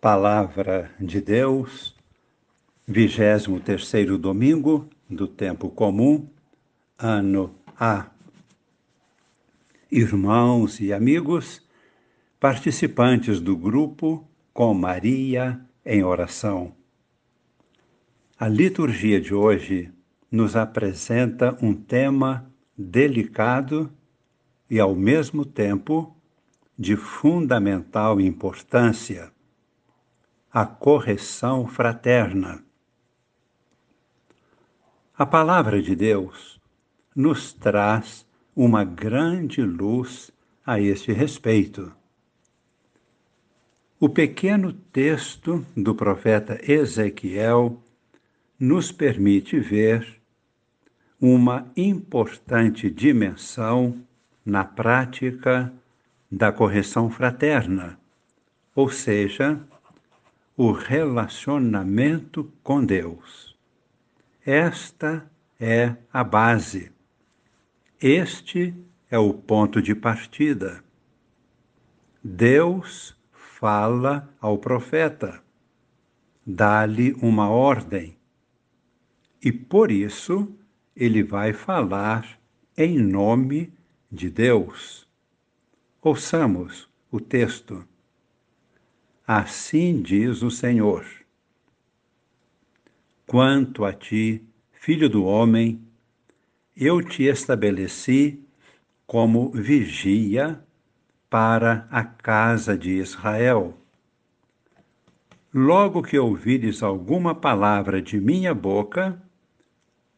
Palavra de Deus, 23 domingo do tempo comum, ano A. Irmãos e amigos, participantes do grupo Com Maria em Oração. A liturgia de hoje nos apresenta um tema delicado e, ao mesmo tempo, de fundamental importância a correção fraterna. A palavra de Deus nos traz uma grande luz a este respeito. O pequeno texto do profeta Ezequiel nos permite ver uma importante dimensão na prática da correção fraterna, ou seja, o relacionamento com Deus. Esta é a base. Este é o ponto de partida. Deus fala ao profeta, dá-lhe uma ordem, e por isso ele vai falar em nome de Deus. Ouçamos o texto. Assim diz o Senhor. Quanto a ti, filho do homem, eu te estabeleci como vigia para a casa de Israel. Logo que ouvires alguma palavra de minha boca,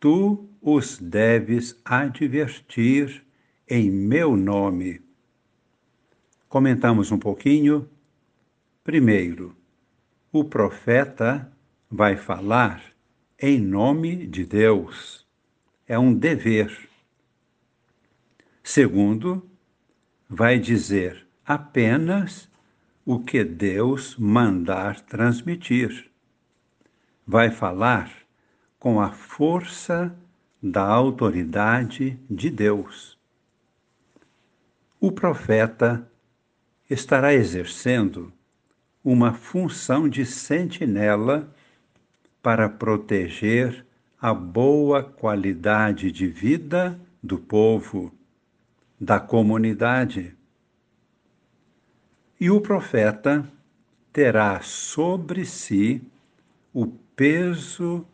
tu os deves advertir em meu nome. Comentamos um pouquinho Primeiro, o profeta vai falar em nome de Deus. É um dever. Segundo, vai dizer apenas o que Deus mandar transmitir. Vai falar com a força da autoridade de Deus. O profeta estará exercendo uma função de sentinela para proteger a boa qualidade de vida do povo, da comunidade. E o profeta terá sobre si o peso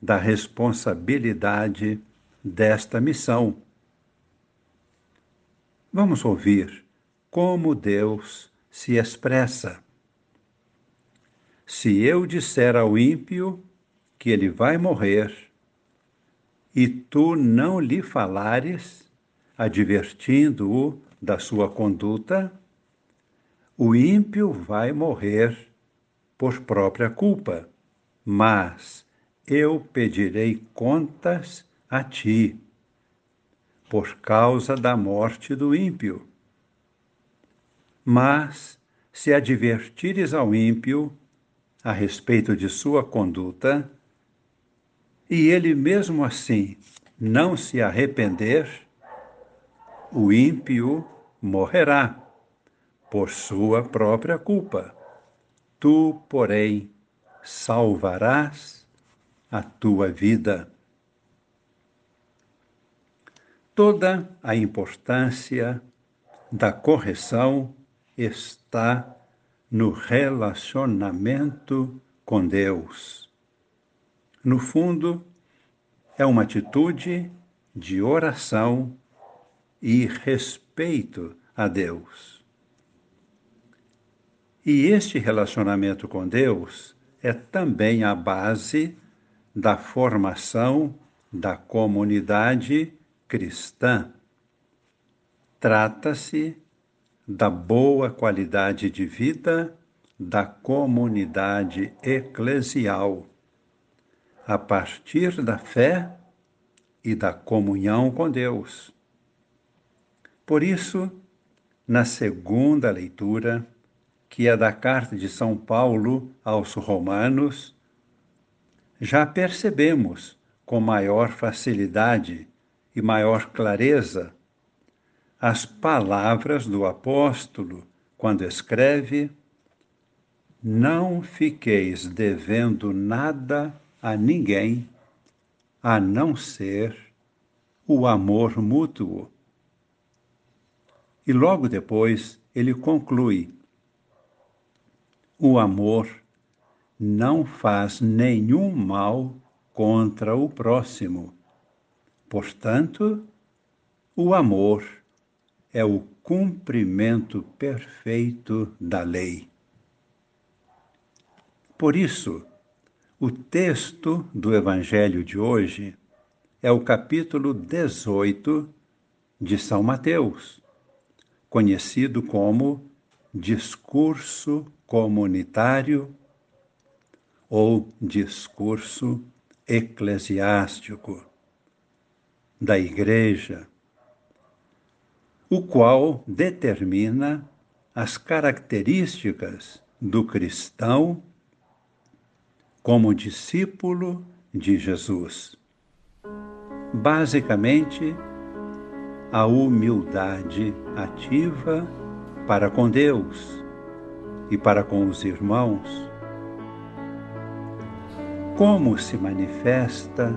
da responsabilidade desta missão. Vamos ouvir como Deus se expressa. Se eu disser ao ímpio que ele vai morrer, e tu não lhe falares, advertindo-o da sua conduta, o ímpio vai morrer por própria culpa, mas eu pedirei contas a ti, por causa da morte do ímpio. Mas, se advertires ao ímpio, a respeito de sua conduta, e ele mesmo assim não se arrepender, o ímpio morrerá por sua própria culpa. Tu, porém, salvarás a tua vida. Toda a importância da correção está no relacionamento com Deus. No fundo, é uma atitude de oração e respeito a Deus. E este relacionamento com Deus é também a base da formação da comunidade cristã. Trata-se da boa qualidade de vida da comunidade eclesial, a partir da fé e da comunhão com Deus. Por isso, na segunda leitura, que é da carta de São Paulo aos Romanos, já percebemos com maior facilidade e maior clareza as palavras do apóstolo quando escreve: não fiqueis devendo nada a ninguém, a não ser o amor mútuo. E logo depois ele conclui: o amor não faz nenhum mal contra o próximo. Portanto, o amor é o cumprimento perfeito da lei. Por isso, o texto do Evangelho de hoje é o capítulo 18 de São Mateus, conhecido como discurso comunitário ou discurso eclesiástico da Igreja, o qual determina as características do cristão como discípulo de Jesus. Basicamente, a humildade ativa para com Deus e para com os irmãos. Como se manifesta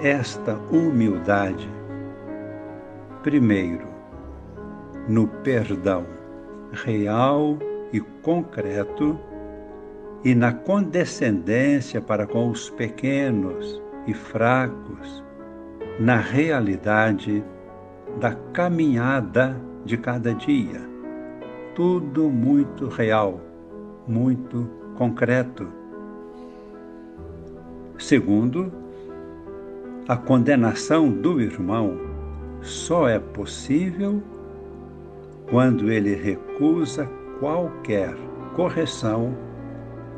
esta humildade? Primeiro, no perdão real e concreto e na condescendência para com os pequenos e fracos, na realidade da caminhada de cada dia. Tudo muito real, muito concreto. Segundo, a condenação do irmão só é possível quando ele recusa qualquer correção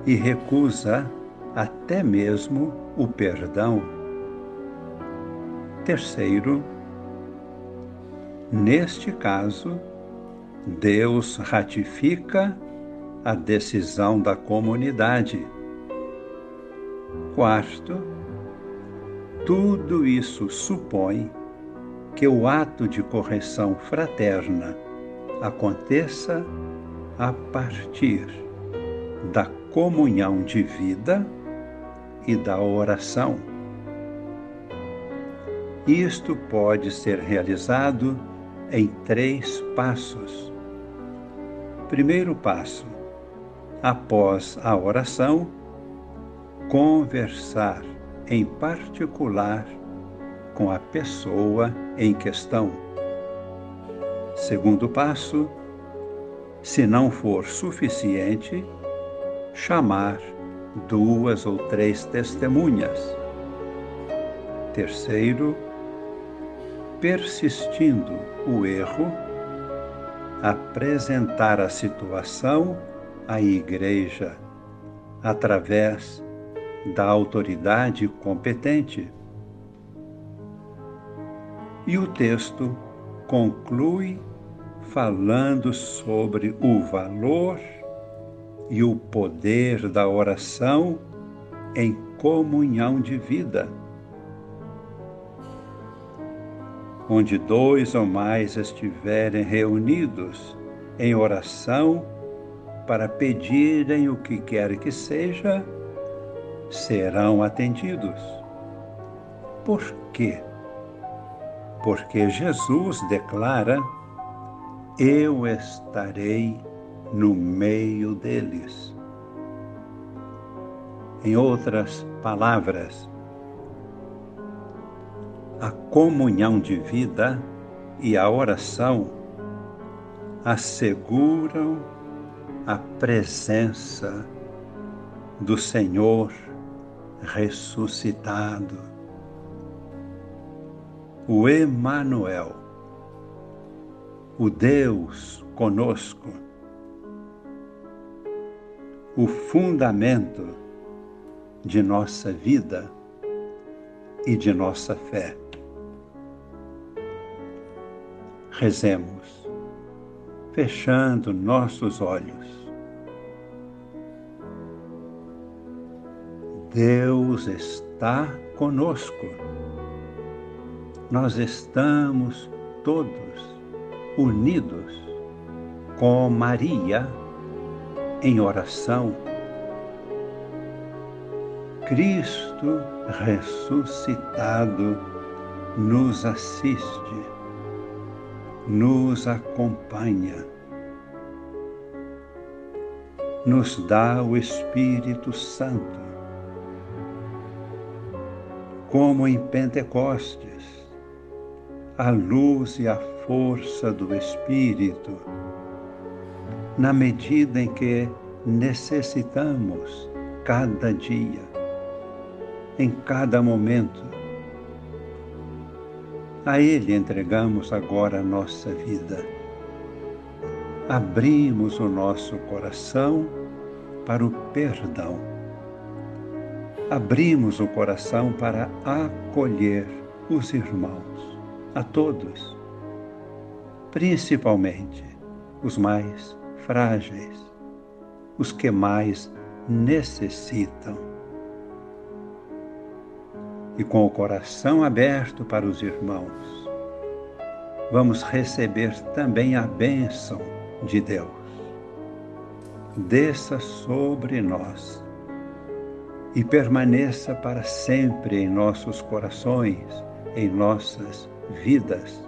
e recusa até mesmo o perdão. Terceiro, neste caso, Deus ratifica a decisão da comunidade. Quarto, tudo isso supõe que o ato de correção fraterna aconteça a partir da comunhão de vida e da oração. Isto pode ser realizado em três passos. Primeiro passo: após a oração, conversar em particular com a pessoa em questão. Segundo passo: se não for suficiente, chamar duas ou três testemunhas. Terceiro, persistindo o erro, apresentar a situação à igreja através da autoridade competente. E o texto conclui falando sobre o valor e o poder da oração em comunhão de vida. Onde dois ou mais estiverem reunidos em oração para pedirem o que quer que seja, serão atendidos. Por quê? Porque Jesus declara: Eu estarei no meio deles. Em outras palavras, a comunhão de vida e a oração asseguram a presença do Senhor ressuscitado. O Emanuel, o Deus conosco o fundamento de nossa vida e de nossa fé. Rezemos, fechando nossos olhos. Deus está conosco. Nós estamos todos unidos com Maria em oração, Cristo ressuscitado nos assiste, nos acompanha, nos dá o Espírito Santo, como em Pentecostes, a luz e a força do Espírito, na medida em que necessitamos cada dia em cada momento. A Ele entregamos agora a nossa vida. Abrimos o nosso coração para o perdão. Abrimos o coração para acolher os irmãos, a todos, principalmente os mais frágeis, os que mais necessitam e com o coração aberto para os irmãos, vamos receber também a bênção de Deus. Desça sobre nós e permaneça para sempre em nossos corações, em nossas vidas.